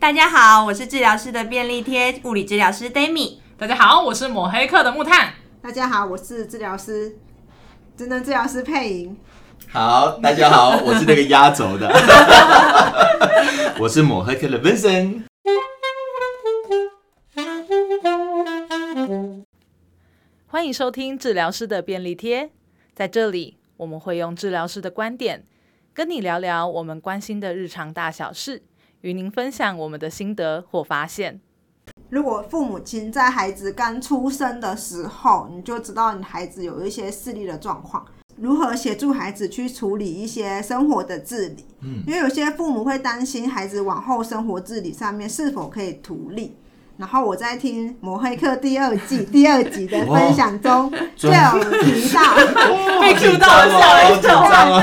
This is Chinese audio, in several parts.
大家好，我是治疗师的便利贴物理治疗师 Dami。大家好，我是抹黑客的木炭。大家好，我是治疗师，职能治疗师配音。好，大家好，我是那个压轴的，我是抹黑客的 Vincent。欢迎收听治疗师的便利贴，在这里我们会用治疗师的观点，跟你聊聊我们关心的日常大小事。与您分享我们的心得或发现。如果父母亲在孩子刚出生的时候，你就知道你孩子有一些视力的状况，如何协助孩子去处理一些生活的自理？嗯，因为有些父母会担心孩子往后生活自理上面是否可以独立。然后我在听《魔黑客》第二季 第二集的分享中，就有提到 被 Q 到了，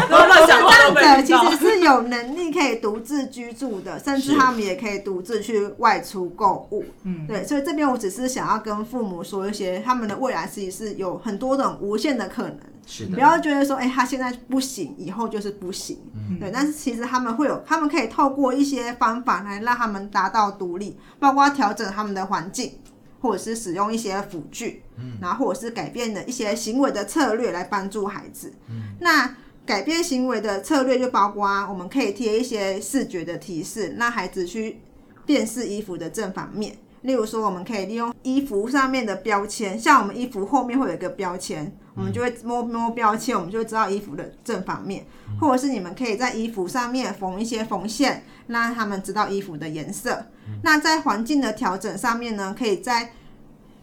对，视障者其实是有能力可以独自居住的，甚至他们也可以独自去外出购物。嗯，对，所以这边我只是想要跟父母说一些，他们的未来其实是有很多种无限的可能。是的，不要觉得说，哎、欸，他现在不行，以后就是不行。嗯、对，但是其实他们会有，他们可以透过一些方法来让他们达到独立，包括调整他们的环境，或者是使用一些辅具，嗯，然后或者是改变的一些行为的策略来帮助孩子。嗯，那改变行为的策略就包括我们可以贴一些视觉的提示，让孩子去辨识衣服的正反面。例如说，我们可以利用衣服上面的标签，像我们衣服后面会有一个标签，我们就会摸摸标签，我们就会知道衣服的正反面。或者是你们可以在衣服上面缝一些缝线，让他们知道衣服的颜色。那在环境的调整上面呢，可以在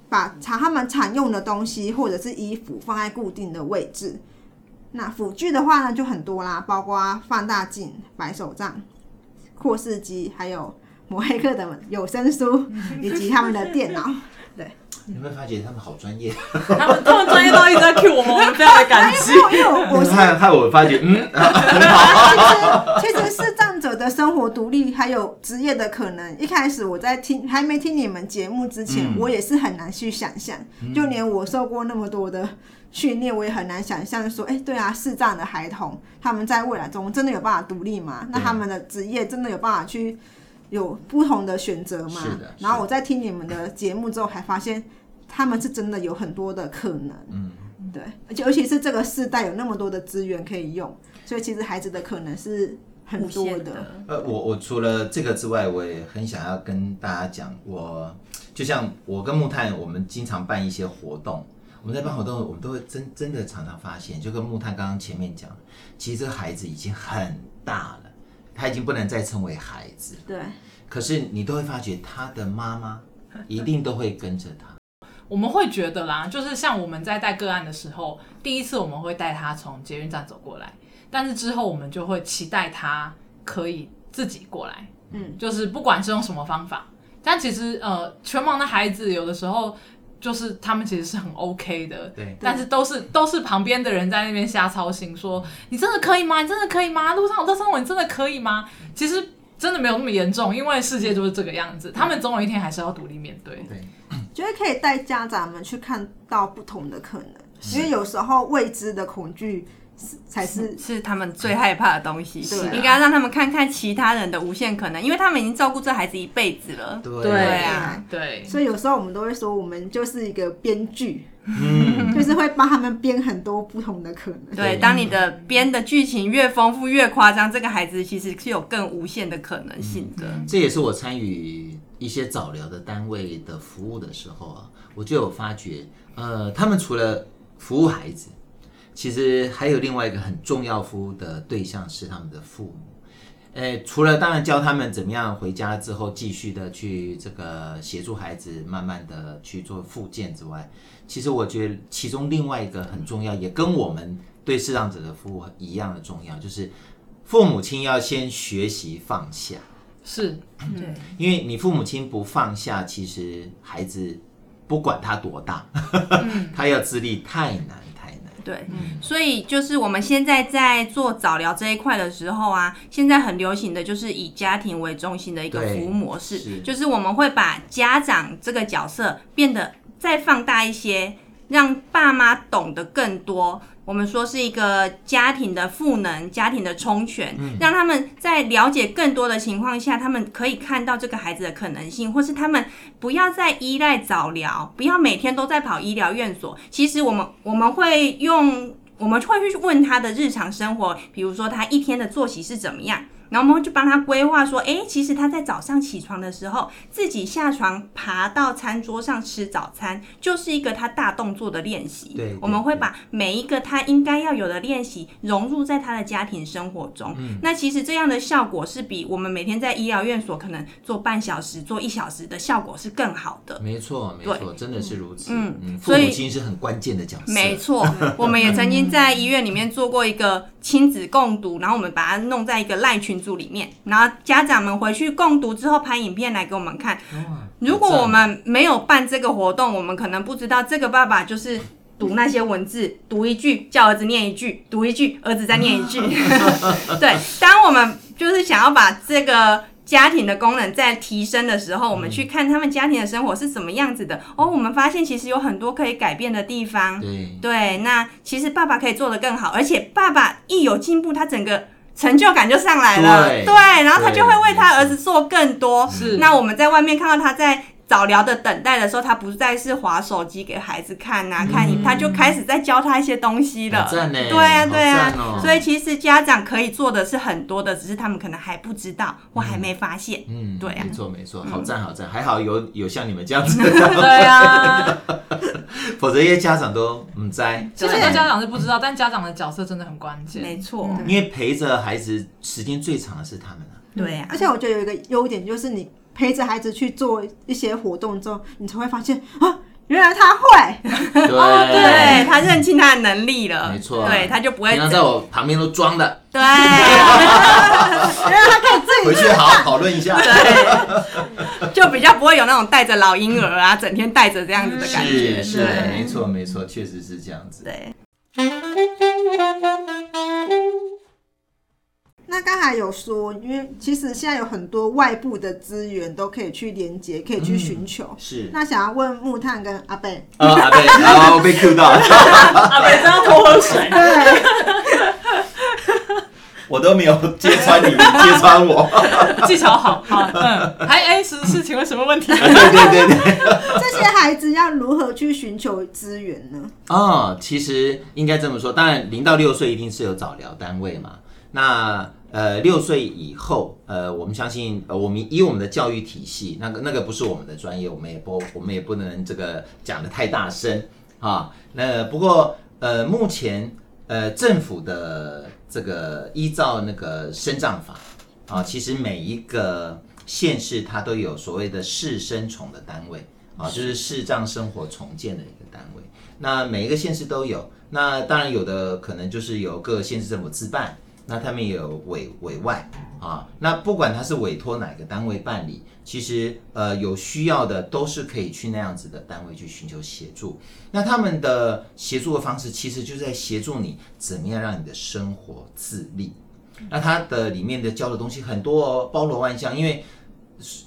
把常他们常用的东西或者是衣服放在固定的位置。那辅具的话呢，就很多啦，包括放大镜、白手杖、扩视机，还有。摩黑客的有声书以及他们的电脑，对，你会发觉他们好专业，他们他们专业到一直在 cue 我们，我们非常的感激。因为我我害害我发觉，嗯，其实其实视障者的生活独立还有职业的可能，一开始我在听还没听你们节目之前，嗯、我也是很难去想象，就连我受过那么多的训练，我也很难想象说，哎、欸，对啊，视障的孩童他们在未来中真的有办法独立吗？那他们的职业真的有办法去？有不同的选择嘛？是的。然后我在听你们的节目之后，还发现他们是真的有很多的可能。嗯，对。而且尤其是这个世代有那么多的资源可以用，所以其实孩子的可能是很多的。的呃，我我除了这个之外，我也很想要跟大家讲，我就像我跟木炭，我们经常办一些活动。我们在办活动，我们都会真真的常常发现，就跟木炭刚刚前面讲，其实这个孩子已经很大了。他已经不能再称为孩子，对。可是你都会发觉，他的妈妈一定都会跟着他。我们会觉得啦，就是像我们在带个案的时候，第一次我们会带他从捷运站走过来，但是之后我们就会期待他可以自己过来。嗯，就是不管是用什么方法，但其实呃，全盲的孩子有的时候。就是他们其实是很 OK 的，对，但是都是都是旁边的人在那边瞎操心，说你真的可以吗？你真的可以吗？路上有这生活，你真的可以吗？其实真的没有那么严重，因为世界就是这个样子，他们总有一天还是要独立面对。对，觉得可以带家长们去看到不同的可能，因为有时候未知的恐惧。是才是是他们最害怕的东西，是应该让他们看看其他人的无限可能，因为他们已经照顾这孩子一辈子了。对啊，对。所以有时候我们都会说，我们就是一个编剧，嗯，就是会帮他们编很多不同的可能。对，当你的编的剧情越丰富越夸张，这个孩子其实是有更无限的可能性的。嗯，这也是我参与一些早疗的单位的服务的时候啊，我就有发觉，呃，他们除了服务孩子。其实还有另外一个很重要服务的对象是他们的父母，诶，除了当然教他们怎么样回家之后继续的去这个协助孩子慢慢的去做复健之外，其实我觉得其中另外一个很重要，也跟我们对视障者的服务一样的重要，就是父母亲要先学习放下。是，对，因为你父母亲不放下，其实孩子不管他多大，他要自立太难。对，所以就是我们现在在做早疗这一块的时候啊，现在很流行的就是以家庭为中心的一个服务模式，是。就是我们会把家长这个角色变得再放大一些，让爸妈懂得更多，我们说是一个家庭的赋能、家庭的充权，让他们在了解更多的情况下，他们可以看到这个孩子的可能性，或是他们不要再依赖早疗，不要每天都在跑医疗院所。其实我们我们会用，我们会去问他的日常生活，比如说他一天的作息是怎么样。然后我们就帮他规划说，哎，其实他在早上起床的时候，自己下床爬到餐桌上吃早餐，就是一个他大动作的练习。对，我们会把每一个他应该要有的练习融入在他的家庭生活中。嗯，那其实这样的效果是比我们每天在医疗院所可能做半小时、做一小时的效果是更好的。没错，没错，真的是如此。嗯嗯，父母亲是很关键的角色。没错，我们也曾经在医院里面做过一个亲子共读，然后我们把它弄在一个赖群组里面，然后家长们回去共读之后拍影片来给我们看。如果我们没有办这个活动，我们可能不知道这个爸爸就是读那些文字，读一句叫儿子念一句，读一句儿子再念一句。对，当我们就是想要把这个。家庭的功能在提升的时候，我们去看他们家庭的生活是怎么样子的。哦，我们发现其实有很多可以改变的地方。对，对，那其实爸爸可以做得更好，而且爸爸一有进步，他整个成就感就上来了。对，对，然后他就会为他儿子做更多。是，那我们在外面看到他在。早聊的等待的时候，他不再是划手机给孩子看呐、啊，看你，他就开始在教他一些东西了。对啊，对啊，哦、所以其实家长可以做的是很多的，只是他们可能还不知道或还没发现。嗯，对啊，没错没错，好赞好赞，还好有有像你们这样子的。对啊，否则一些家长都唔在。其实很多家长是不知道，但家长的角色真的很关键。没错，因为陪着孩子时间最长的是他们啊。对啊，而且我觉得有一个优点就是你。陪着孩子去做一些活动之后，你才会发现啊，原来他会，对，对他认清他的能力了，没错，对，他就不会。平常在我旁边都装的，对，原来他可以自己回去好好讨论一下，对，就比较不会有那种带着老婴儿啊，整天带着这样子的感觉，是，是，没错，没错，确实是这样子，对。那刚才有说，因为其实现在有很多外部的资源都可以去连接，可以去寻求。嗯、是。那想要问木炭跟阿贝。啊，阿贝，然后被 Q 到了。阿贝真要偷喝水。对。我都没有揭穿你，揭穿我。技巧好，好，嗯。还哎，是是，请问什么问题？对对对对。这些孩子要如何去寻求资源呢？哦，其实应该这么说，当然零到六岁一定是有早疗单位嘛。那呃，六岁以后，呃，我们相信，呃，我们以我们的教育体系，那个那个不是我们的专业，我们也不，我们也不能这个讲得太大声啊。那不过，呃，目前，呃，政府的这个依照那个生葬法啊，其实每一个县市它都有所谓的市生重的单位啊，就是市障生活重建的一个单位。那每一个县市都有，那当然有的可能就是由各县市政府自办。那他们也有委委外啊，那不管他是委托哪个单位办理，其实呃有需要的都是可以去那样子的单位去寻求协助。那他们的协助的方式，其实就是在协助你怎么样让你的生活自立。那他的里面的教的东西很多哦，包罗万象，因为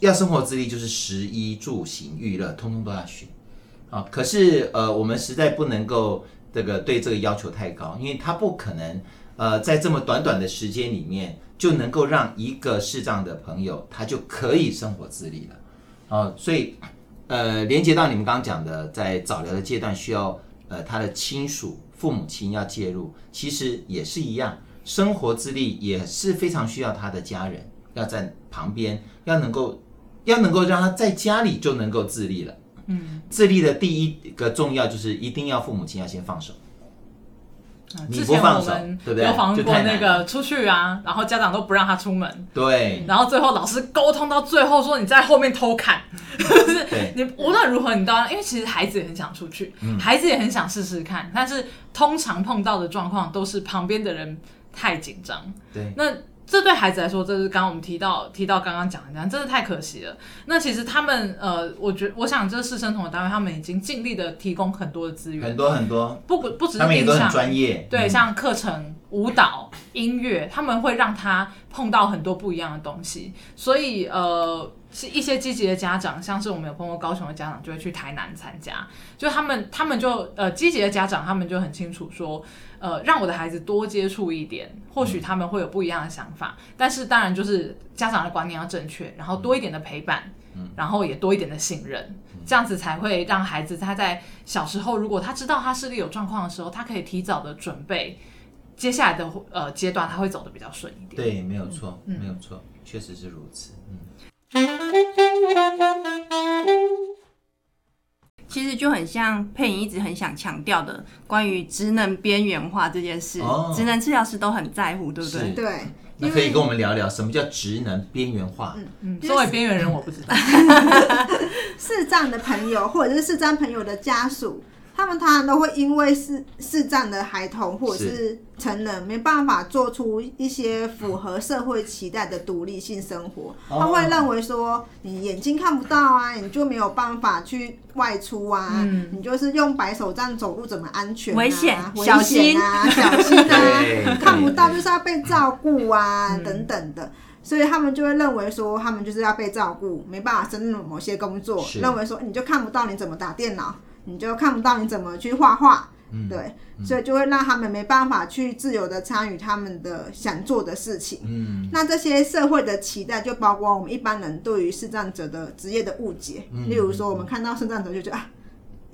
要生活自立，就是食衣住行娱乐，通通都要学啊。可是呃，我们实在不能够这个对这个要求太高，因为他不可能。呃，在这么短短的时间里面，就能够让一个视障的朋友，他就可以生活自理了，哦，所以，呃，连接到你们刚刚讲的，在早疗的阶段，需要呃他的亲属、父母亲要介入，其实也是一样，生活自立也是非常需要他的家人要在旁边，要能够，要能够让他在家里就能够自立了，嗯，自立的第一个重要就是一定要父母亲要先放手。之前我们有访问过那个出去啊，然后家长都不让他出门，对，然后最后老师沟通到最后说，你在后面偷看，就是 你无论如何你都要，因为其实孩子也很想出去，孩子也很想试试看，但是通常碰到的状况都是旁边的人太紧张，对，那。这对孩子来说，这是刚刚我们提到提到刚刚讲的那样，真的太可惜了。那其实他们呃，我觉我想这是生同的单位，他们已经尽力的提供很多的资源，很多很多，不不只是他们也都很专业，对，像课程、舞蹈、音乐，他们会让他碰到很多不一样的东西。所以呃，是一些积极的家长，像是我们有碰过高雄的家长，就会去台南参加。就他们，他们就呃积极的家长，他们就很清楚说，呃，让我的孩子多接触一点，或许他们会有不一样的想法。嗯、但是当然就是家长的观念要正确，然后多一点的陪伴，嗯、然后也多一点的信任，嗯、这样子才会让孩子他在小时候，如果他知道他视力有状况的时候，他可以提早的准备。接下来的呃阶段，他会走的比较顺一点。对，没有错，嗯、没有错，确实是如此。嗯，其实就很像佩影一直很想强调的关于职能边缘化这件事，职、哦、能治疗师都很在乎，对不对？是对。那可以跟我们聊聊什么叫职能边缘化？嗯嗯，作为边缘人，我不知道。视障的朋友，或者是视障朋友的家属。他们当然都会因为是视障的孩童或者是。成人没办法做出一些符合社会期待的独立性生活，他会认为说，你眼睛看不到啊，你就没有办法去外出啊，嗯、你就是用白手杖走路怎么安全啊？危险，啊，小心。啊，看不到就是要被照顾啊，嗯、等等的，所以他们就会认为说，他们就是要被照顾，没办法胜任某些工作，是。认为说你就看不到，你怎么打电脑？你就看不到你怎么去画画，嗯、对，嗯、所以就会让他们没办法去自由的参与他们的想做的事情。嗯，那这些社会的期待就包括我们一般人对于视障者的职业的误解，嗯、例如说我们看到视障者就觉得啊，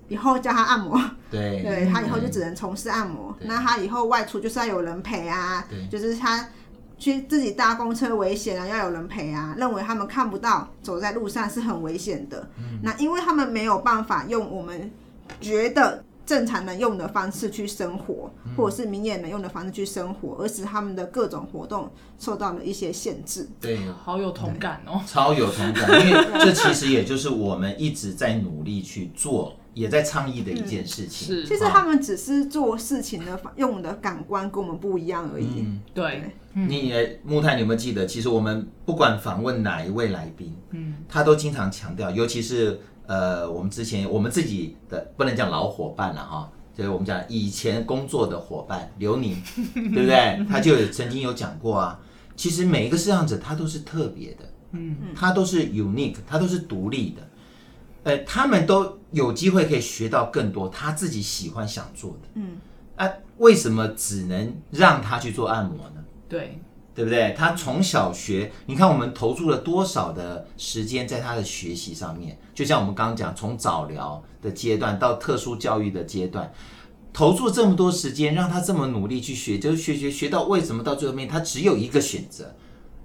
以后叫他按摩，对，对他以后就只能从事按摩，那他以后外出就是要有人陪啊，就是他去自己搭公车危险啊，要有人陪啊，认为他们看不到走在路上是很危险的。嗯，那因为他们没有办法用我们。觉得正常人用的方式去生活，嗯、或者是明眼人用的方式去生活，而使他们的各种活动受到了一些限制。对，好有同感哦，超有同感，因为这其实也就是我们一直在努力去做，也在倡议的一件事情。是，其实他们只是做事情的用的感官跟我们不一样而已。嗯，对。对你木炭，你有没有记得？其实我们不管访问哪一位来宾，嗯，他都经常强调，尤其是。呃，我们之前我们自己的不能讲老伙伴了哈，就是我们讲以前工作的伙伴刘宁，对不对？他就曾经有讲过啊，其实每一个摄像者他都是特别的，嗯，他都是 unique，他都是独立的，呃，他们都有机会可以学到更多他自己喜欢想做的，嗯，啊，为什么只能让他去做按摩呢？对。对不对？他从小学，你看我们投注了多少的时间在他的学习上面？就像我们刚刚讲，从早疗的阶段到特殊教育的阶段，投注这么多时间，让他这么努力去学，就是学学学到为什么到最后面他只有一个选择？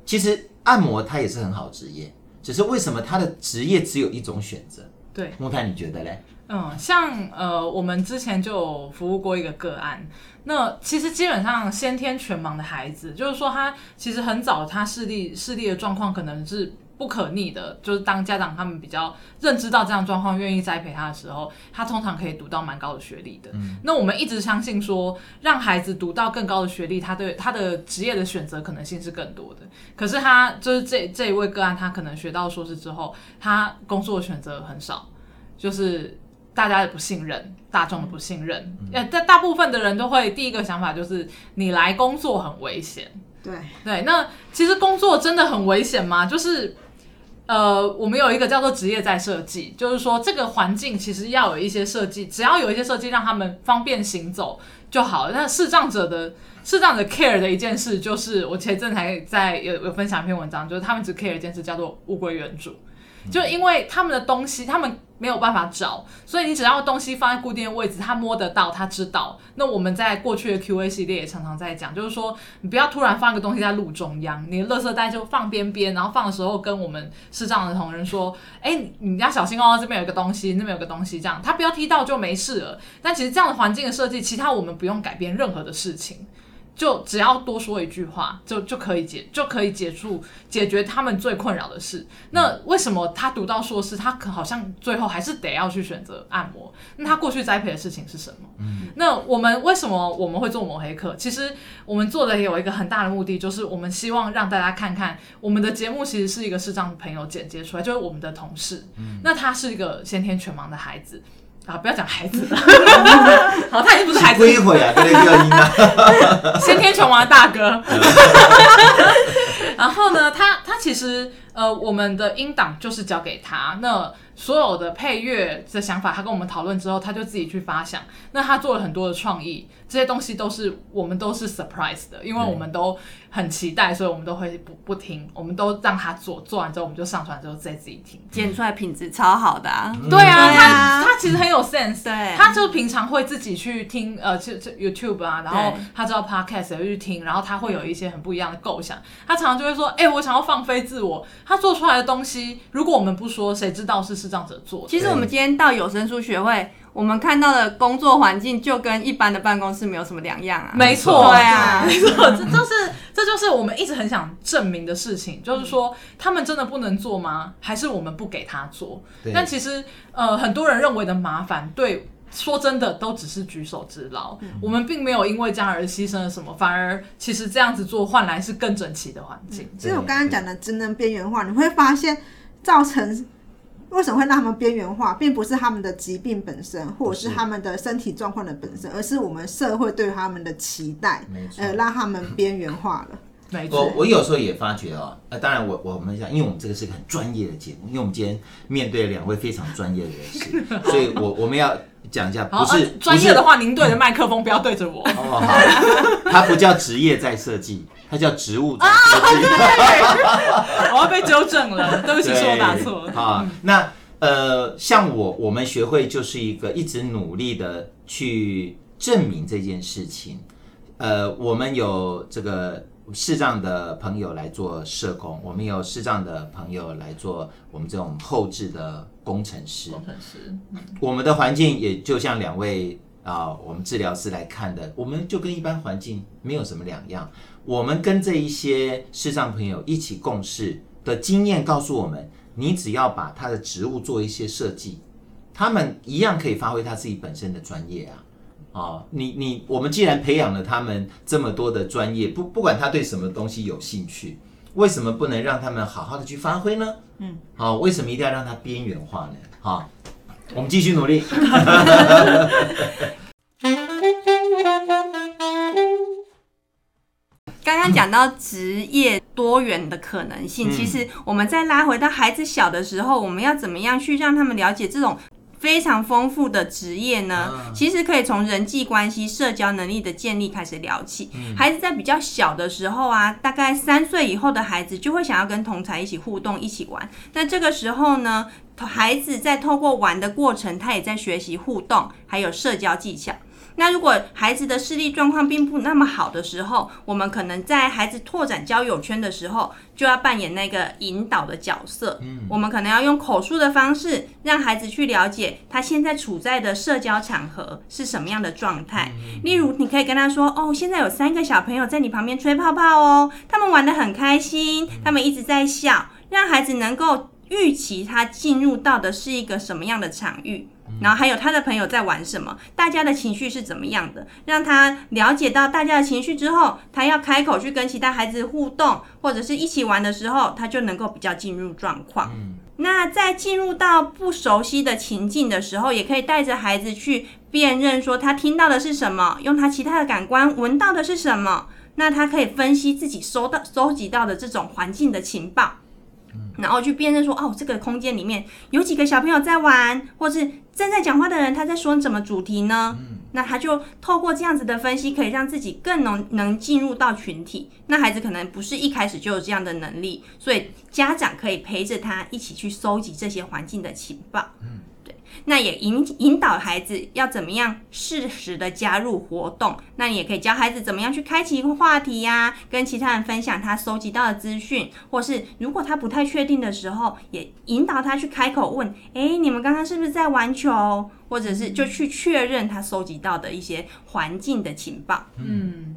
其实按摩他也是很好职业，只是为什么他的职业只有一种选择？对，木炭你觉得嘞？嗯，像呃，我们之前就服务过一个个案，那其实基本上先天全盲的孩子，就是说他其实很早他视力视力的状况可能是不可逆的，就是当家长他们比较认知到这样状况，愿意栽培他的时候，他通常可以读到蛮高的学历的。嗯，那我们一直相信说，让孩子读到更高的学历，他对他的职业的选择可能性是更多的。可是他就是这这一位个案，他可能学到硕士之后，他工作的选择很少，就是。大家的不信任，大众的不信任，呃、嗯，大大部分的人都会第一个想法就是你来工作很危险。对对，那其实工作真的很危险吗？就是呃，我们有一个叫做职业在设计，就是说这个环境其实要有一些设计，只要有一些设计让他们方便行走就好了。那视障者的视障者 care 的一件事，就是我前阵才在有有分享一篇文章，就是他们只 care 一件事，叫做物归原主。就因为他们的东西，他们没有办法找，所以你只要东西放在固定的位置，他摸得到，他知道。那我们在过去的 QA 系列也常常在讲，就是说你不要突然放个东西在路中央，你的垃圾袋就放边边，然后放的时候跟我们视障的同仁说：“哎、欸，你要小心哦，这边有个东西，那边有个东西，这样他不要踢到就没事了。”但其实这样的环境的设计，其他我们不用改变任何的事情。就只要多说一句话，就就可以解，就可以解除解决他们最困扰的事。那为什么他读到硕士，他可好像最后还是得要去选择按摩？那他过去栽培的事情是什么？嗯，那我们为什么我们会做抹黑课？其实我们做的也有一个很大的目的，就是我们希望让大家看看我们的节目其实是一个视障朋友剪接出来，就是我们的同事。嗯，那他是一个先天全盲的孩子。啊，不要讲孩子了，好，他已经不是孩子。一会啊，跟那个音啊。先天全盲的大哥。然后呢，他他其实呃，我们的音档就是交给他，那所有的配乐的想法，他跟我们讨论之后，他就自己去发想。那他做了很多的创意。这些东西都是我们都是 surprise 的，因为我们都很期待，所以我们都会不不听，我们都让他做，做完之后我们就上传之后再自己听，剪出来品质超好的啊！对啊，他他其实很有 sense，对，他就平常会自己去听呃，就就 YouTube 啊，然后他知道 podcast 也会去听，然后他会有一些很不一样的构想，他常常就会说，哎，我想要放飞自我，他做出来的东西，如果我们不说，谁知道是视障者做的？其实我们今天到有声书学会。我们看到的工作环境就跟一般的办公室没有什么两样啊。没错，对啊，没错，这就是这就是我们一直很想证明的事情，就是说他们真的不能做吗？还是我们不给他做？但其实呃，很多人认为的麻烦，对，说真的都只是举手之劳。嗯、我们并没有因为这样而牺牲了什么，反而其实这样子做换来是更整齐的环境。其实我刚刚讲的职能边缘化，你会发现造成。为什么会让他们边缘化，并不是他们的疾病本身，或者是他们的身体状况的本身，而是我们社会对他们的期待，呃，让他们边缘化了。没错。我我有时候也发觉哦，呃，当然我我们想，因为我们这个是个很专业的节目，因为我们今天面对两位非常专业的人士，所以我我们要讲一下，不是专业的话，您对着麦克风，不要对着我。哦，好，它不叫职业在设计。它叫职务在设计，啊、我要被纠正了，对不起，是我打错了。啊，那呃，像我，我们学会就是一个一直努力的去证明这件事情。呃，我们有这个视障的朋友来做社工，我们有视障的朋友来做我们这种后置的工程师。工程师，嗯、我们的环境也就像两位啊、呃，我们治疗师来看的，我们就跟一般环境没有什么两样。我们跟这一些视障朋友一起共事的经验告诉我们，你只要把他的职务做一些设计，他们一样可以发挥他自己本身的专业啊！哦，你你我们既然培养了他们这么多的专业，不不管他对什么东西有兴趣，为什么不能让他们好好的去发挥呢？嗯，好，为什么一定要让他边缘化呢？好，我们继续努力。讲到职业多元的可能性，其实我们再拉回到孩子小的时候，我们要怎么样去让他们了解这种非常丰富的职业呢？其实可以从人际关系、社交能力的建立开始聊起。孩子在比较小的时候啊，大概三岁以后的孩子就会想要跟同才一起互动、一起玩。那这个时候呢，孩子在透过玩的过程，他也在学习互动，还有社交技巧。那如果孩子的视力状况并不那么好的时候，我们可能在孩子拓展交友圈的时候，就要扮演那个引导的角色。嗯，我们可能要用口述的方式，让孩子去了解他现在处在的社交场合是什么样的状态。例如，你可以跟他说：“哦，现在有三个小朋友在你旁边吹泡泡哦，他们玩得很开心，他们一直在笑，让孩子能够预期他进入到的是一个什么样的场域。”然后还有他的朋友在玩什么，大家的情绪是怎么样的，让他了解到大家的情绪之后，他要开口去跟其他孩子互动，或者是一起玩的时候，他就能够比较进入状况。嗯，那在进入到不熟悉的情境的时候，也可以带着孩子去辨认，说他听到的是什么，用他其他的感官闻到的是什么，那他可以分析自己收到、收集到的这种环境的情报。然后去辨认说，哦，这个空间里面有几个小朋友在玩，或是正在讲话的人，他在说什么主题呢？嗯，那他就透过这样子的分析，可以让自己更能能进入到群体。那孩子可能不是一开始就有这样的能力，所以家长可以陪着他一起去收集这些环境的情报。嗯。那也引引导孩子要怎么样适时的加入活动，那你也可以教孩子怎么样去开启一个话题呀、啊，跟其他人分享他收集到的资讯，或是如果他不太确定的时候，也引导他去开口问，哎，你们刚刚是不是在玩球？或者是就去确认他收集到的一些环境的情报。嗯，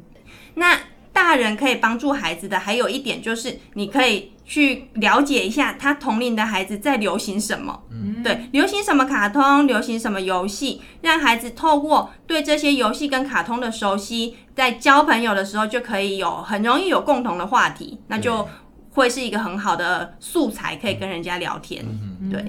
那大人可以帮助孩子的还有一点就是，你可以。去了解一下他同龄的孩子在流行什么，嗯，对，流行什么卡通，流行什么游戏，让孩子透过对这些游戏跟卡通的熟悉，在交朋友的时候就可以有很容易有共同的话题，那就会是一个很好的素材，可以跟人家聊天，对，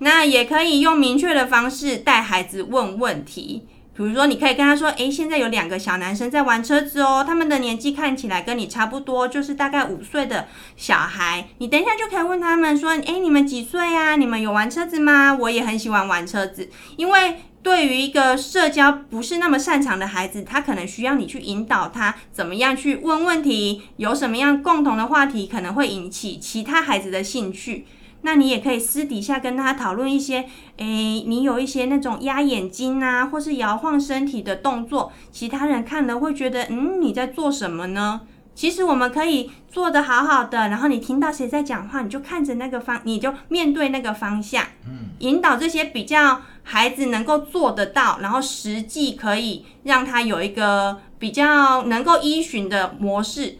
那也可以用明确的方式带孩子问问题。比如说，你可以跟他说：“诶，现在有两个小男生在玩车子哦，他们的年纪看起来跟你差不多，就是大概五岁的小孩。你等一下就可以问他们说：‘诶，你们几岁啊？你们有玩车子吗？’我也很喜欢玩车子，因为对于一个社交不是那么擅长的孩子，他可能需要你去引导他怎么样去问问题，有什么样共同的话题可能会引起其他孩子的兴趣。”那你也可以私底下跟他讨论一些，诶，你有一些那种压眼睛啊，或是摇晃身体的动作，其他人看了会觉得，嗯，你在做什么呢？其实我们可以做得好好的，然后你听到谁在讲话，你就看着那个方，你就面对那个方向，嗯，引导这些比较孩子能够做得到，然后实际可以让他有一个比较能够依循的模式，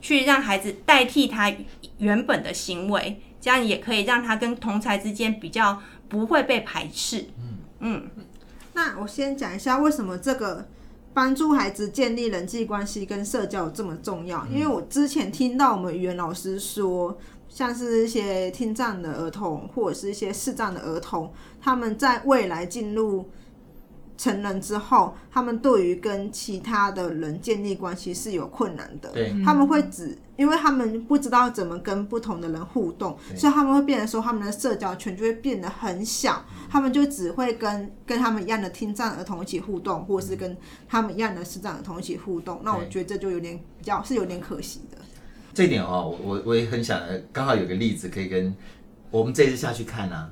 去让孩子代替他原本的行为。这样也可以让他跟同才之间比较不会被排斥。嗯嗯，那我先讲一下为什么这个帮助孩子建立人际关系跟社交这么重要。因为我之前听到我们语言老师说，像是一些听障的儿童或者是一些视障的儿童，他们在未来进入。成人之后，他们对于跟其他的人建立关系是有困难的。对，他们会只，因为他们不知道怎么跟不同的人互动，所以他们会变得说，他们的社交圈就会变得很小。他们就只会跟跟他们一样的听障儿童一起互动，或者是跟他们一样的视障儿童一起互动。那我觉得这就有点比较是有点可惜的。这一点哦，我我也很想，刚好有个例子可以跟我们这次下去看啊。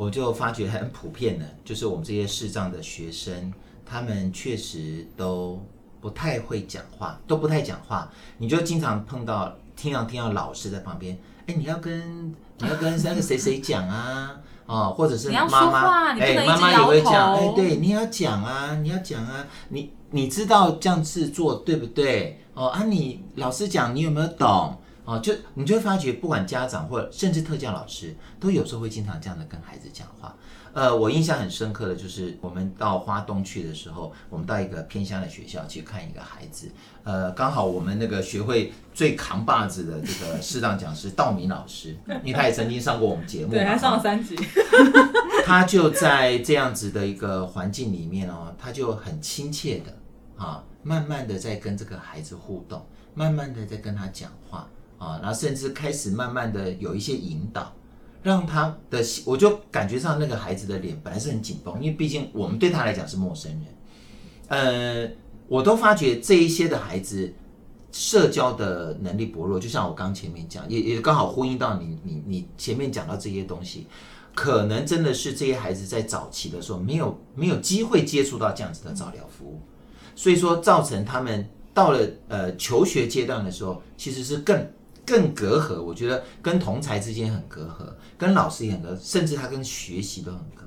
我就发觉很普遍的，就是我们这些视障的学生，他们确实都不太会讲话，都不太讲话。你就经常碰到，听到听到老师在旁边，哎，你要跟你要跟那个谁谁讲啊，哦，或者是妈妈，哎，妈妈也会讲，哎，对，你要讲啊，你要讲啊，你你知道这样子做对不对？哦啊，你老师讲，你有没有懂？哦，就你就会发觉，不管家长或者甚至特教老师，都有时候会经常这样的跟孩子讲话。呃，我印象很深刻的就是，我们到花东去的时候，我们到一个偏乡的学校去看一个孩子。呃，刚好我们那个学会最扛把子的这个适当讲师道明老师，因为他也曾经上过我们节目，对，他上了三集。他就在这样子的一个环境里面哦，他就很亲切的啊，慢慢的在跟这个孩子互动，慢慢的在跟他讲话。啊，然后甚至开始慢慢的有一些引导，让他的我就感觉上那个孩子的脸本来是很紧绷，因为毕竟我们对他来讲是陌生人。呃，我都发觉这一些的孩子社交的能力薄弱，就像我刚前面讲，也也刚好呼应到你你你前面讲到这些东西，可能真的是这些孩子在早期的时候没有没有机会接触到这样子的早疗服务，所以说造成他们到了呃求学阶段的时候，其实是更。更隔阂，我觉得跟同才之间很隔阂，跟老师也很隔，甚至他跟学习都很隔。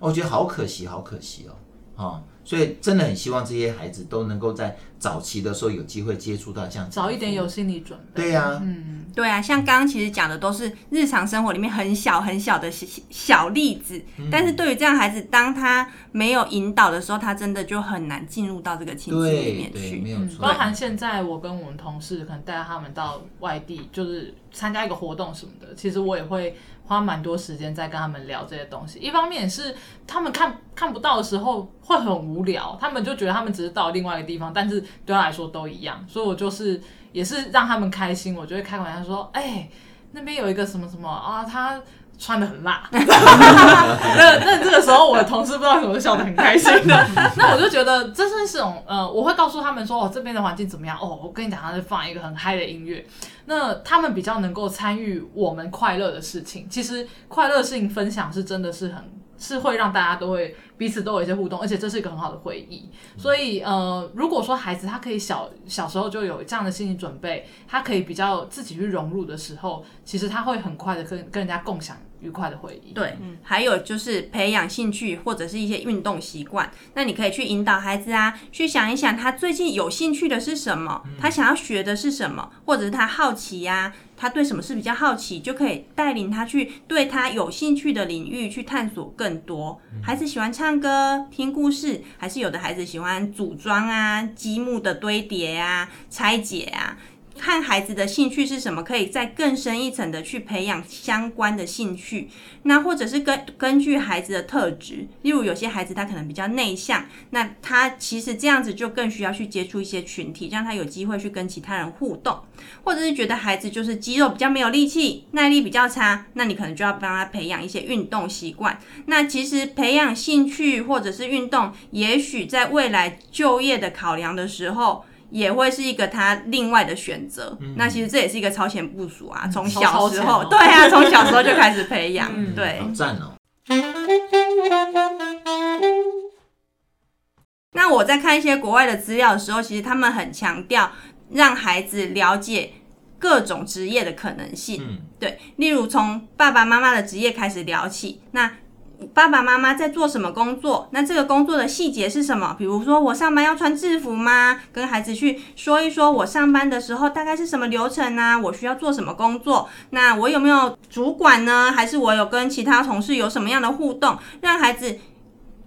我觉得好可惜，好可惜哦，哦，所以真的很希望这些孩子都能够在早期的时候有机会接触到这样子，早一点有心理准备。对呀、啊，嗯，对啊，像刚刚其实讲的都是日常生活里面很小很小的小小例子，嗯、但是对于这样孩子，当他没有引导的时候，他真的就很难进入到这个亲子里面去。没有错。包含现在我跟我们同事可能带他们到外地，就是参加一个活动什么的，其实我也会。花蛮多时间在跟他们聊这些东西，一方面是他们看看不到的时候会很无聊，他们就觉得他们只是到另外一个地方，但是对他来说都一样，所以我就是也是让他们开心，我就会开玩笑说，哎、那边有一个什么什么啊，他。穿的很辣，那那这个时候我的同事不知道怎么笑得很开心。的，那我就觉得这是一种呃，我会告诉他们说哦，这边的环境怎么样哦，我跟你讲，他在放一个很嗨的音乐，那他们比较能够参与我们快乐的事情。其实快乐性分享是真的是很是会让大家都会彼此都有一些互动，而且这是一个很好的回忆。所以呃，如果说孩子他可以小小时候就有这样的心理准备，他可以比较自己去融入的时候，其实他会很快的跟跟人家共享。愉快的回忆。对，嗯，还有就是培养兴趣或者是一些运动习惯。那你可以去引导孩子啊，去想一想他最近有兴趣的是什么，他想要学的是什么，或者是他好奇呀，他对什么事比较好奇，就可以带领他去对他有兴趣的领域去探索更多。孩子喜欢唱歌、听故事，还是有的孩子喜欢组装啊、积木的堆叠啊、拆解啊。看孩子的兴趣是什么，可以再更深一层的去培养相关的兴趣。那或者是根根据孩子的特质，例如有些孩子他可能比较内向，那他其实这样子就更需要去接触一些群体，让他有机会去跟其他人互动。或者是觉得孩子就是肌肉比较没有力气，耐力比较差，那你可能就要帮他培养一些运动习惯。那其实培养兴趣或者是运动，也许在未来就业的考量的时候。也会是一个他另外的选择。嗯、那其实这也是一个超前部署啊，从小时候，对啊，从小时候就开始培养，嗯、对。好赞哦。那我在看一些国外的资料的时候，其实他们很强调让孩子了解各种职业的可能性。嗯、对，例如从爸爸妈妈的职业开始聊起。那爸爸妈妈在做什么工作？那这个工作的细节是什么？比如说，我上班要穿制服吗？跟孩子去说一说，我上班的时候大概是什么流程啊？我需要做什么工作？那我有没有主管呢？还是我有跟其他同事有什么样的互动？让孩子。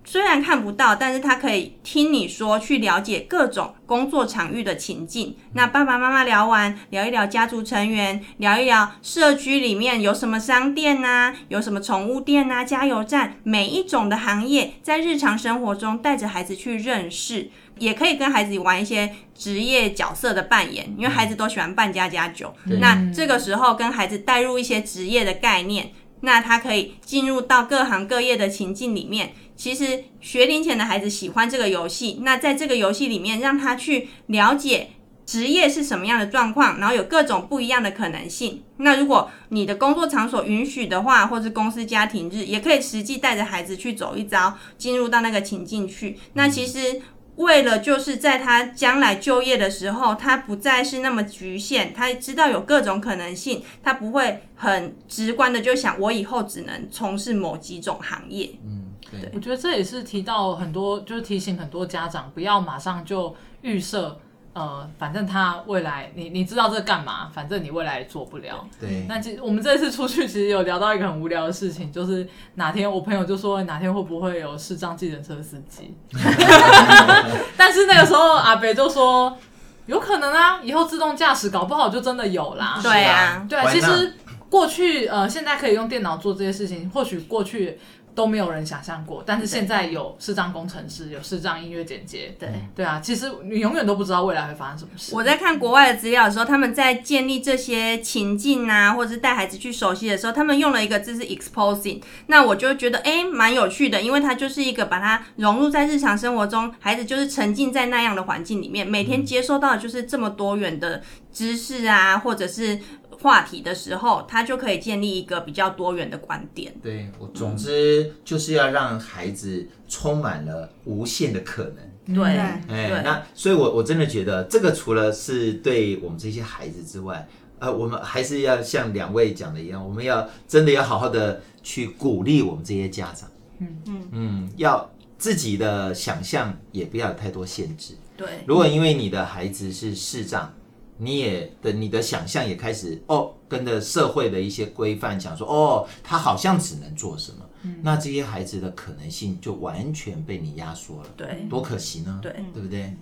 虽然看不到，但是他可以听你说，去了解各种工作场域的情境。那爸爸妈妈聊完，聊一聊家族成员，聊一聊社区里面有什么商店呐，有什么宠物店呐，加油站，每一种的行业，在日常生活中带着孩子去认识，也可以跟孩子玩一些职业角色的扮演，因为孩子都喜欢扮家家酒。嗯、那这个时候跟孩子带入一些职业的概念，那他可以进入到各行各业的情境里面。其实学龄前的孩子喜欢这个游戏，那在这个游戏里面，让他去了解职业是什么样的状况，然后有各种不一样的可能性。那如果你的工作场所允许的话，或是公司家庭日，也可以实际带着孩子去走一遭，进入到那个情境去。那其实为了就是在他将来就业的时候，他不再是那么局限，他知道有各种可能性，他不会很直观的就想我以后只能从事某几种行业。嗯。对，我觉得这也是提到很多，就是提醒很多家长不要马上就预设，呃，反正他未来你你知道这干嘛，反正你未来也做不了。对。那其实我们这次出去其实有聊到一个很无聊的事情，就是哪天我朋友就说哪天会不会有视障计程车司机？但是那个时候阿北就说有可能啊，以后自动驾驶搞不好就真的有啦。对啊，对，其实过去呃现在可以用电脑做这些事情，或许过去。都没有人想象过，但是现在有视障工程师，有视障音乐剪接，对对啊，其实你永远都不知道未来会发生什么事。我在看国外的资料的时候，他们在建立这些情境啊，或者是带孩子去熟悉的时候，他们用了一个字是 exposing，那我就觉得哎，蛮有趣的，因为它就是一个把它融入在日常生活中，孩子就是沉浸在那样的环境里面，每天接收到的就是这么多元的知识啊，或者是。话题的时候，他就可以建立一个比较多元的观点。对，我总之就是要让孩子充满了无限的可能。对，哎，那所以我，我我真的觉得这个除了是对我们这些孩子之外，呃，我们还是要像两位讲的一样，我们要真的要好好的去鼓励我们这些家长。嗯嗯嗯，要自己的想象也不要有太多限制。对，如果因为你的孩子是视障。你也的你的想象也开始哦，跟着社会的一些规范讲说哦，他好像只能做什么，嗯、那这些孩子的可能性就完全被你压缩了，对，多可惜呢，对，对不对？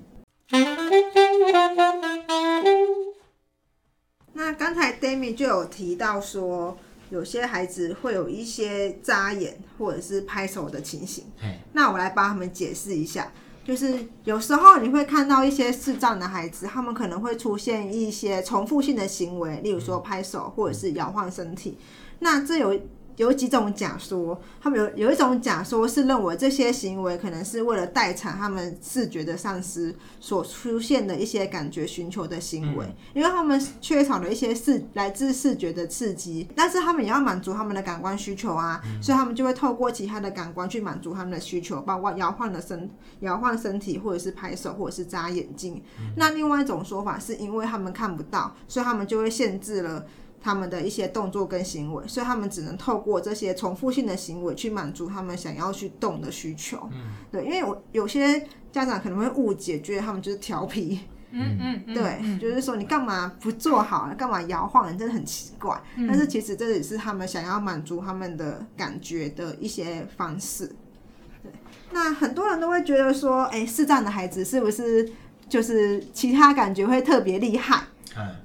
那刚才 Demi 就有提到说，有些孩子会有一些眨眼或者是拍手的情形，嘿。那我来帮他们解释一下。就是有时候你会看到一些视障的孩子，他们可能会出现一些重复性的行为，例如说拍手或者是摇晃身体。那这有。有几种假说，他们有有一种假说是认为这些行为可能是为了代偿他们视觉的丧失所出现的一些感觉寻求的行为，因为他们缺少了一些视来自视觉的刺激，但是他们也要满足他们的感官需求啊，所以他们就会透过其他的感官去满足他们的需求，包括摇晃的身摇晃身体，或者是拍手，或者是眨眼睛。那另外一种说法是因为他们看不到，所以他们就会限制了。他们的一些动作跟行为，所以他们只能透过这些重复性的行为去满足他们想要去动的需求。嗯，对，因为我有些家长可能会误解，觉得他们就是调皮。嗯嗯，嗯对，嗯、就是说你干嘛不做好，干嘛摇晃，真的很奇怪。嗯、但是其实这也是他们想要满足他们的感觉的一些方式。对，那很多人都会觉得说，哎，视障的孩子是不是？就是其他感觉会特别厉害。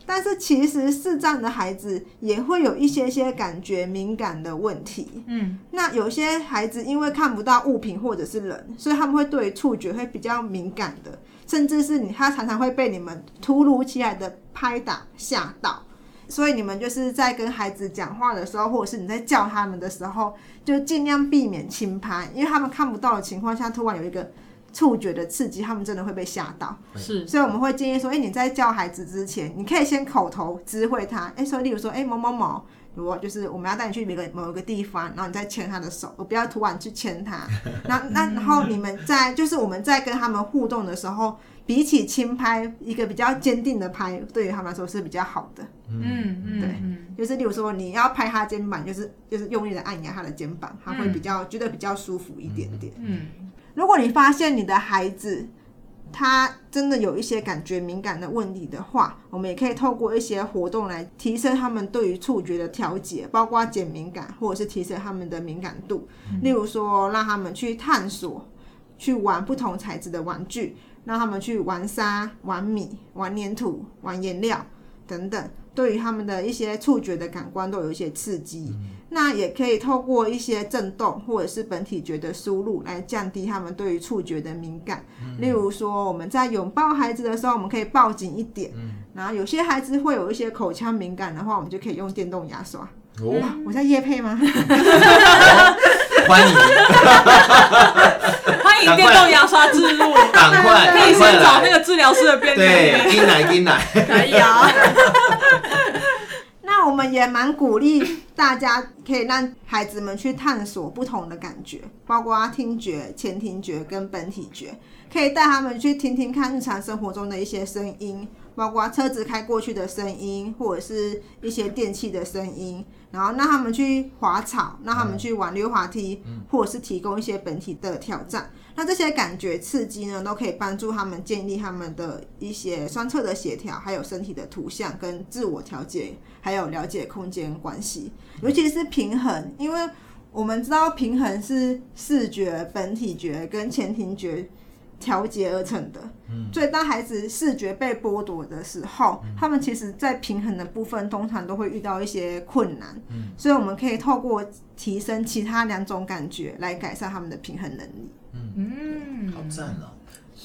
但是其实视障的孩子也会有一些些感觉敏感的问题。嗯，那有些孩子因为看不到物品或者是人，所以他们会对触觉会比较敏感的，甚至是你他常常会被你们突如其来的拍打吓到。所以你们就是在跟孩子讲话的时候，或者是你在叫他们的时候，就尽量避免轻拍，因为他们看不到的情况下，突然有一个。触觉的刺激，他们真的会被吓到。是，所以我们会建议说，哎、欸，你在教孩子之前，你可以先口头知会他，哎、欸，说，例如说，哎、欸，某某某，如果就是我们要带你去某个某一个地方，然后你再牵他的手，我不要突然去牵他。那那然后你们在就是我们在跟他们互动的时候，比起轻拍，一个比较坚定的拍，对于他们来说是比较好的。嗯嗯，对，就是例如说你要拍他肩膀，就是就是用力的按压他的肩膀，他会比较、嗯、觉得比较舒服一点点。嗯。如果你发现你的孩子他真的有一些感觉敏感的问题的话，我们也可以透过一些活动来提升他们对于触觉的调节，包括减敏感或者是提升他们的敏感度。例如说，让他们去探索，去玩不同材质的玩具，让他们去玩沙、玩米、玩粘土、玩颜料等等。对于他们的一些触觉的感官都有一些刺激，嗯、那也可以透过一些震动或者是本体觉的输入来降低他们对于触觉的敏感。嗯、例如说，我们在拥抱孩子的时候，我们可以抱紧一点。嗯、然后有些孩子会有一些口腔敏感的话，我们就可以用电动牙刷。哦，我在夜配吗？欢迎，欢迎电动牙刷置入，赶快，可以先找那个治疗师的便利对，进来进来，可以啊。我们也蛮鼓励大家可以让孩子们去探索不同的感觉，包括听觉、前庭觉跟本体觉，可以带他们去听听看日常生活中的一些声音，包括车子开过去的声音，或者是一些电器的声音。然后让他们去滑草，让他们去玩溜滑梯，或者是提供一些本体的挑战。那这些感觉刺激呢，都可以帮助他们建立他们的一些双侧的协调，还有身体的图像跟自我调节，还有了解空间关系，尤其是平衡。因为我们知道平衡是视觉、本体觉跟前庭觉。调节而成的，所以当孩子视觉被剥夺的时候，他们其实在平衡的部分通常都会遇到一些困难。所以我们可以透过提升其他两种感觉来改善他们的平衡能力。嗯，好赞哦，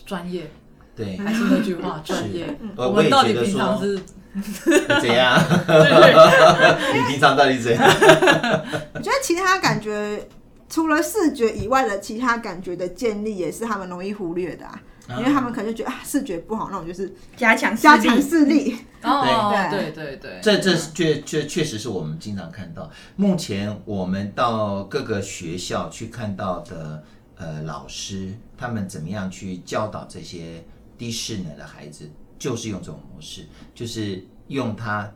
专业。对，还是那句话，专业。我们到底平常是 怎样？你平常到底怎样？我觉得其他感觉。除了视觉以外的其他感觉的建立，也是他们容易忽略的啊，因为他们可能就觉得啊，视觉不好，那我就是加强加强视力。哦，对对对，这这确确确实是我们经常看到。目前我们到各个学校去看到的，呃，老师他们怎么样去教导这些低视能的孩子，就是用这种模式，就是用他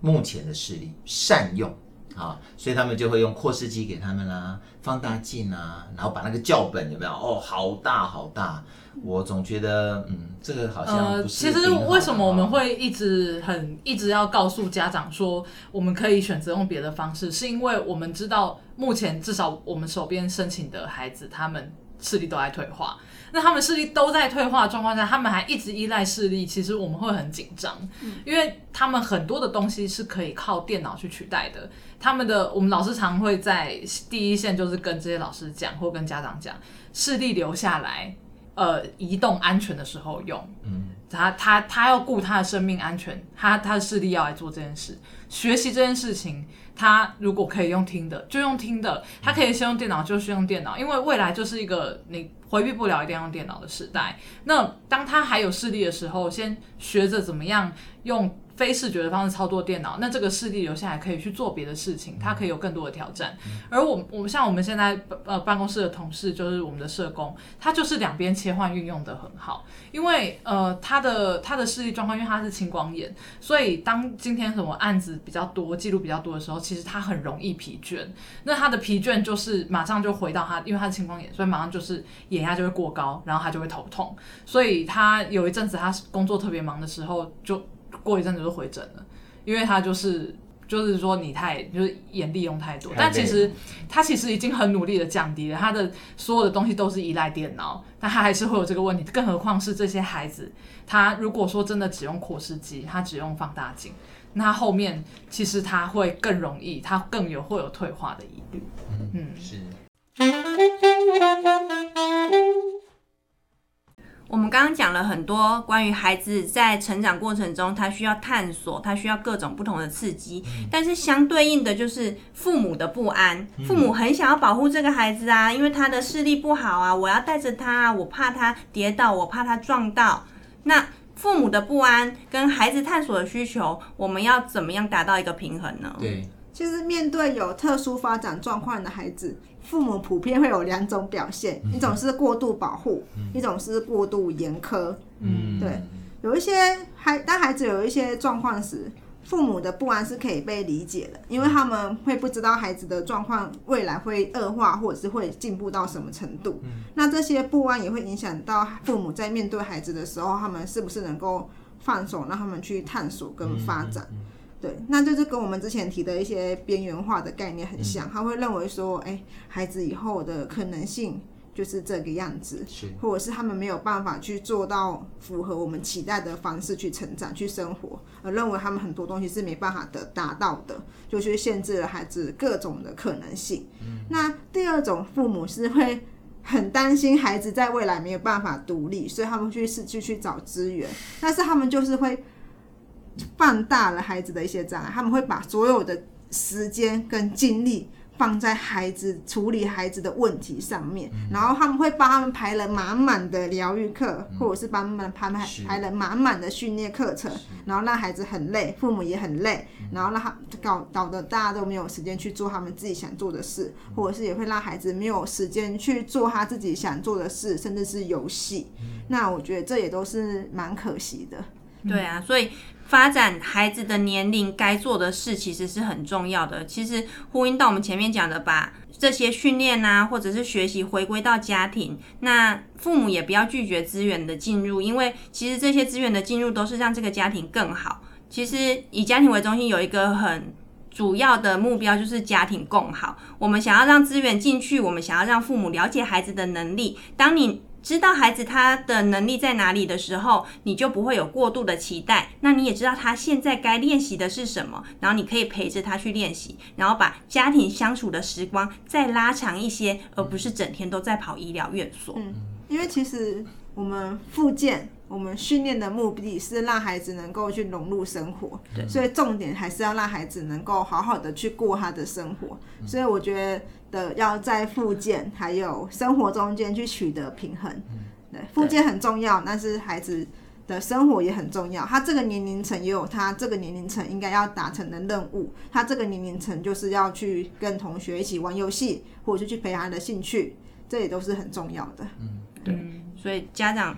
目前的视力善用。啊，所以他们就会用扩视机给他们啦、放大镜啊，然后把那个教本有没有？哦，好大好大，我总觉得，嗯，这个好像不是。呃，其实为什么我们会一直很一直要告诉家长说，我们可以选择用别的方式，是因为我们知道目前至少我们手边申请的孩子，他们视力都在退化。那他们视力都在退化的状况下，他们还一直依赖视力，其实我们会很紧张，因为他们很多的东西是可以靠电脑去取代的。他们的我们老师常会在第一线，就是跟这些老师讲，或跟家长讲，视力留下来，呃，移动安全的时候用。嗯，他他他要顾他的生命安全，他他的视力要来做这件事，学习这件事情。他如果可以用听的，就用听的；他可以先用电脑，就是用电脑。因为未来就是一个你回避不了，一定要用电脑的时代。那当他还有视力的时候，先学着怎么样用。非视觉的方式操作电脑，那这个视力留下来可以去做别的事情，它可以有更多的挑战。而我我们像我们现在呃办公室的同事，就是我们的社工，他就是两边切换运用的很好。因为呃他的他的视力状况，因为他是青光眼，所以当今天什么案子比较多、记录比较多的时候，其实他很容易疲倦。那他的疲倦就是马上就回到他，因为他是青光眼，所以马上就是眼压就会过高，然后他就会头痛。所以他有一阵子他工作特别忙的时候就。过一阵子就回诊了，因为他就是就就是说你太就是眼利用太多，但其实他其实已经很努力的降低了他的所有的东西都是依赖电脑，但他还是会有这个问题，更何况是这些孩子，他如果说真的只用扩视机，他只用放大镜，那后面其实他会更容易，他更有会有退化的疑虑。嗯，嗯是。我们刚刚讲了很多关于孩子在成长过程中，他需要探索，他需要各种不同的刺激。嗯、但是相对应的就是父母的不安，父母很想要保护这个孩子啊，因为他的视力不好啊，我要带着他，我怕他跌倒，我怕他撞到。那父母的不安跟孩子探索的需求，我们要怎么样达到一个平衡呢？对，其实面对有特殊发展状况的孩子。父母普遍会有两种表现，一种是过度保护，嗯、一种是过度严苛。嗯，对，有一些孩当孩子有一些状况时，父母的不安是可以被理解的，因为他们会不知道孩子的状况未来会恶化，或者是会进步到什么程度。嗯、那这些不安也会影响到父母在面对孩子的时候，他们是不是能够放手让他们去探索跟发展。嗯嗯嗯对，那就是跟我们之前提的一些边缘化的概念很像，嗯、他会认为说，哎，孩子以后的可能性就是这个样子，是或者是他们没有办法去做到符合我们期待的方式去成长、去生活，而认为他们很多东西是没办法的达到的，就去限制了孩子各种的可能性。嗯、那第二种父母是会很担心孩子在未来没有办法独立，所以他们去是去去找资源，但是他们就是会。放大了孩子的一些障碍，他们会把所有的时间跟精力放在孩子处理孩子的问题上面，嗯、然后他们会帮他们排了满满的疗愈课，嗯、或者是帮他们排排排了满满的训练课程，然后让孩子很累，父母也很累，嗯、然后让他搞搞得大家都没有时间去做他们自己想做的事，嗯、或者是也会让孩子没有时间去做他自己想做的事，甚至是游戏。嗯、那我觉得这也都是蛮可惜的。对啊，所以。发展孩子的年龄该做的事其实是很重要的。其实呼应到我们前面讲的，把这些训练啊，或者是学习回归到家庭，那父母也不要拒绝资源的进入，因为其实这些资源的进入都是让这个家庭更好。其实以家庭为中心有一个很主要的目标，就是家庭共好。我们想要让资源进去，我们想要让父母了解孩子的能力。当你知道孩子他的能力在哪里的时候，你就不会有过度的期待。那你也知道他现在该练习的是什么，然后你可以陪着他去练习，然后把家庭相处的时光再拉长一些，而不是整天都在跑医疗院所。嗯，因为其实我们复健。我们训练的目的是让孩子能够去融入生活，对所以重点还是要让孩子能够好好的去过他的生活。嗯、所以我觉得要在复健还有生活中间去取得平衡。嗯、对，复健很重要，但是孩子的生活也很重要。他这个年龄层也有他这个年龄层应该要达成的任务。他这个年龄层就是要去跟同学一起玩游戏，或者是去培养他的兴趣，这也都是很重要的。嗯，对，所以家长。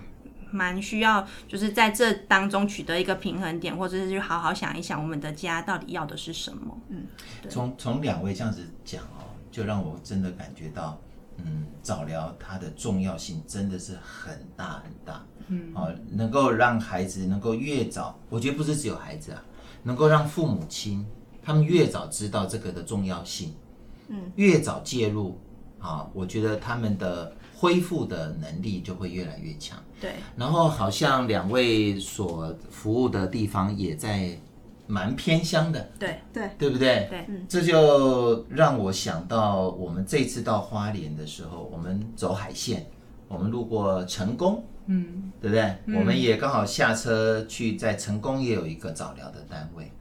蛮需要，就是在这当中取得一个平衡点，或者是去好好想一想，我们的家到底要的是什么。嗯，从从两位这样子讲哦，就让我真的感觉到，嗯，早疗它的重要性真的是很大很大。嗯，哦，能够让孩子能够越早，我觉得不是只有孩子啊，能够让父母亲他们越早知道这个的重要性，嗯，越早介入啊，我觉得他们的。恢复的能力就会越来越强。对，然后好像两位所服务的地方也在蛮偏乡的。对对，对不对？对，这就让我想到我们这次到花莲的时候，我们走海线，我们路过成功，嗯，对不对？嗯、我们也刚好下车去，在成功也有一个早疗的单位，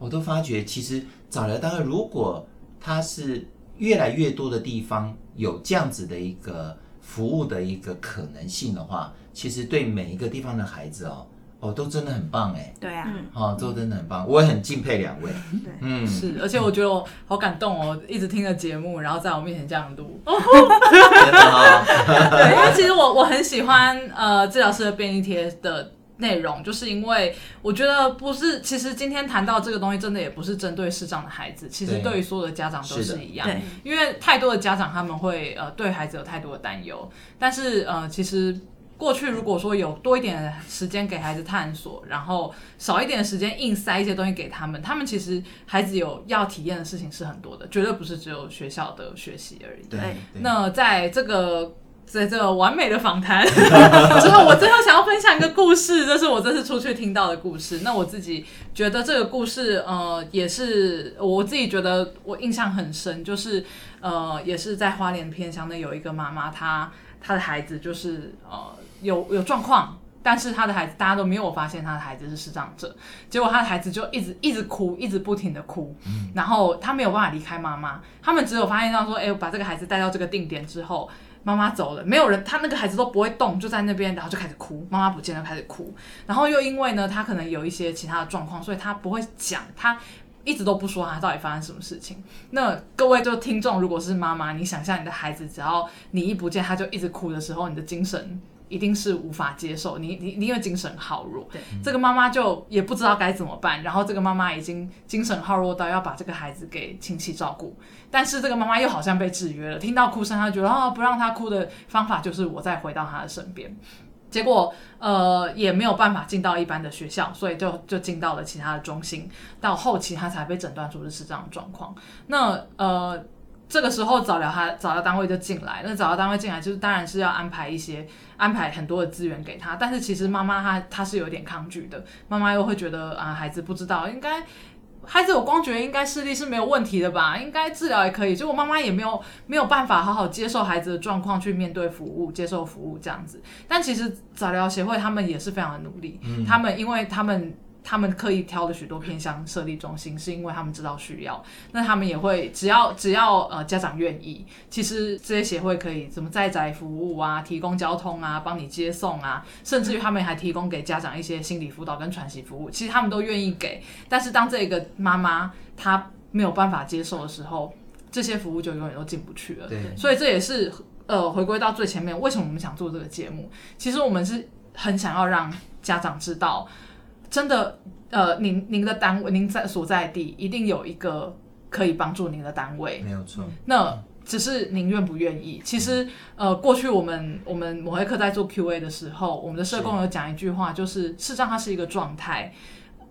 我都发觉其实早疗单位如果它是越来越多的地方有这样子的一个。服务的一个可能性的话，其实对每一个地方的孩子哦，哦都真的很棒哎。对啊，哦都真的很棒，我也很敬佩两位。对，嗯，是，而且我觉得我好感动哦，一直听着节目，然后在我面前这样录。对，因为其实我我很喜欢呃治疗师的便利贴的。内容就是因为我觉得不是，其实今天谈到这个东西，真的也不是针对视障的孩子，其实对于所有的家长都是一样。对，因为太多的家长他们会呃对孩子有太多的担忧，但是呃其实过去如果说有多一点时间给孩子探索，然后少一点的时间硬塞一些东西给他们，他们其实孩子有要体验的事情是很多的，绝对不是只有学校的学习而已。对，那在这个。在这个完美的访谈之后，我 最后想要分享一个故事，这是我这次出去听到的故事。那我自己觉得这个故事，呃，也是我自己觉得我印象很深，就是呃，也是在花莲偏乡的有一个妈妈，她她的孩子就是呃有有状况，但是她的孩子大家都没有发现她的孩子是视障者，结果她的孩子就一直一直哭，一直不停的哭，然后他没有办法离开妈妈，他们只有发现到说，哎，我把这个孩子带到这个定点之后。妈妈走了，没有人，他那个孩子都不会动，就在那边，然后就开始哭。妈妈不见了，开始哭。然后又因为呢，他可能有一些其他的状况，所以他不会讲，他一直都不说他到底发生什么事情。那各位就听众，如果是妈妈，你想象你的孩子，只要你一不见，他就一直哭的时候，你的精神。一定是无法接受，你你你因为精神耗弱，对，这个妈妈就也不知道该怎么办，然后这个妈妈已经精神耗弱到要把这个孩子给亲戚照顾，但是这个妈妈又好像被制约了，听到哭声，她觉得哦，不让她哭的方法就是我再回到她的身边，结果呃也没有办法进到一般的学校，所以就就进到了其他的中心，到后期他才被诊断出是这样的状况，那呃。这个时候早疗他早疗单位就进来，那早疗单位进来就是当然是要安排一些安排很多的资源给他，但是其实妈妈她她是有点抗拒的，妈妈又会觉得啊孩子不知道应该孩子有光觉应该视力是没有问题的吧，应该治疗也可以，就我妈妈也没有没有办法好好接受孩子的状况去面对服务接受服务这样子，但其实早疗协会他们也是非常的努力，嗯、他们因为他们。他们刻意挑了许多偏向设立中心，是因为他们知道需要。那他们也会只要只要呃家长愿意，其实这些协会可以怎么在宅服务啊，提供交通啊，帮你接送啊，甚至于他们还提供给家长一些心理辅导跟喘息服务，其实他们都愿意给。但是当这个妈妈她没有办法接受的时候，这些服务就永远都进不去了。对，所以这也是呃回归到最前面，为什么我们想做这个节目？其实我们是很想要让家长知道。真的，呃，您您的单位，您在所在地一定有一个可以帮助您的单位，没有错。那只是您愿不愿意。其实，呃，过去我们我们某黑课在做 Q&A 的时候，我们的社工有讲一句话，就是事实上它是一个状态，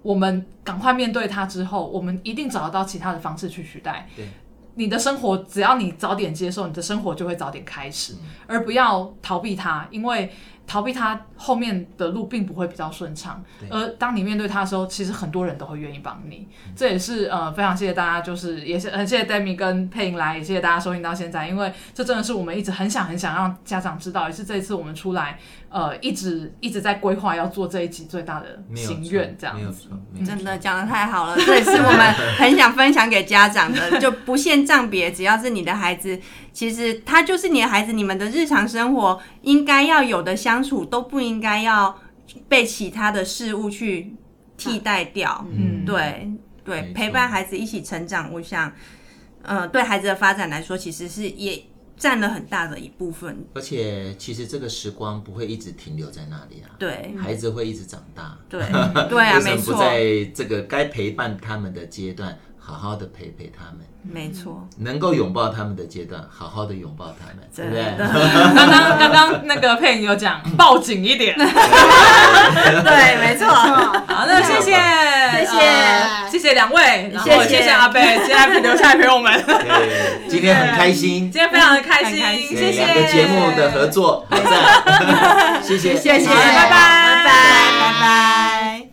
我们赶快面对它之后，我们一定找得到其他的方式去取代。对，你的生活只要你早点接受，你的生活就会早点开始，嗯、而不要逃避它，因为。逃避他后面的路并不会比较顺畅，而当你面对他的时候，其实很多人都会愿意帮你。这也是呃非常谢谢大家，就是也是很谢谢 Demi 跟佩莹来，也谢谢大家收听到现在，因为这真的是我们一直很想很想让家长知道，也是这一次我们出来呃一直一直在规划要做这一集最大的心愿，这样子。真的讲的太好了，这也是我们很想分享给家长的，就不限障别，只要是你的孩子。其实他就是你的孩子，你们的日常生活应该要有的相处都不应该要被其他的事物去替代掉。嗯，对对，陪伴孩子一起成长，我想，呃，对孩子的发展来说，其实是也占了很大的一部分。而且，其实这个时光不会一直停留在那里啊。对，孩子会一直长大。对 对啊，没错。不在这个该陪伴他们的阶段，好好的陪陪他们。没错，能够拥抱他们的阶段，好好的拥抱他们，对不对？刚刚刚刚那个佩影有讲，抱紧一点。对，没错。好，那谢谢，谢谢，谢谢两位，然后谢谢阿贝，现在留下来陪我们。今天很开心，今天非常的开心，谢谢。两个节目的合作，好赞，谢谢，谢谢，拜拜，拜拜。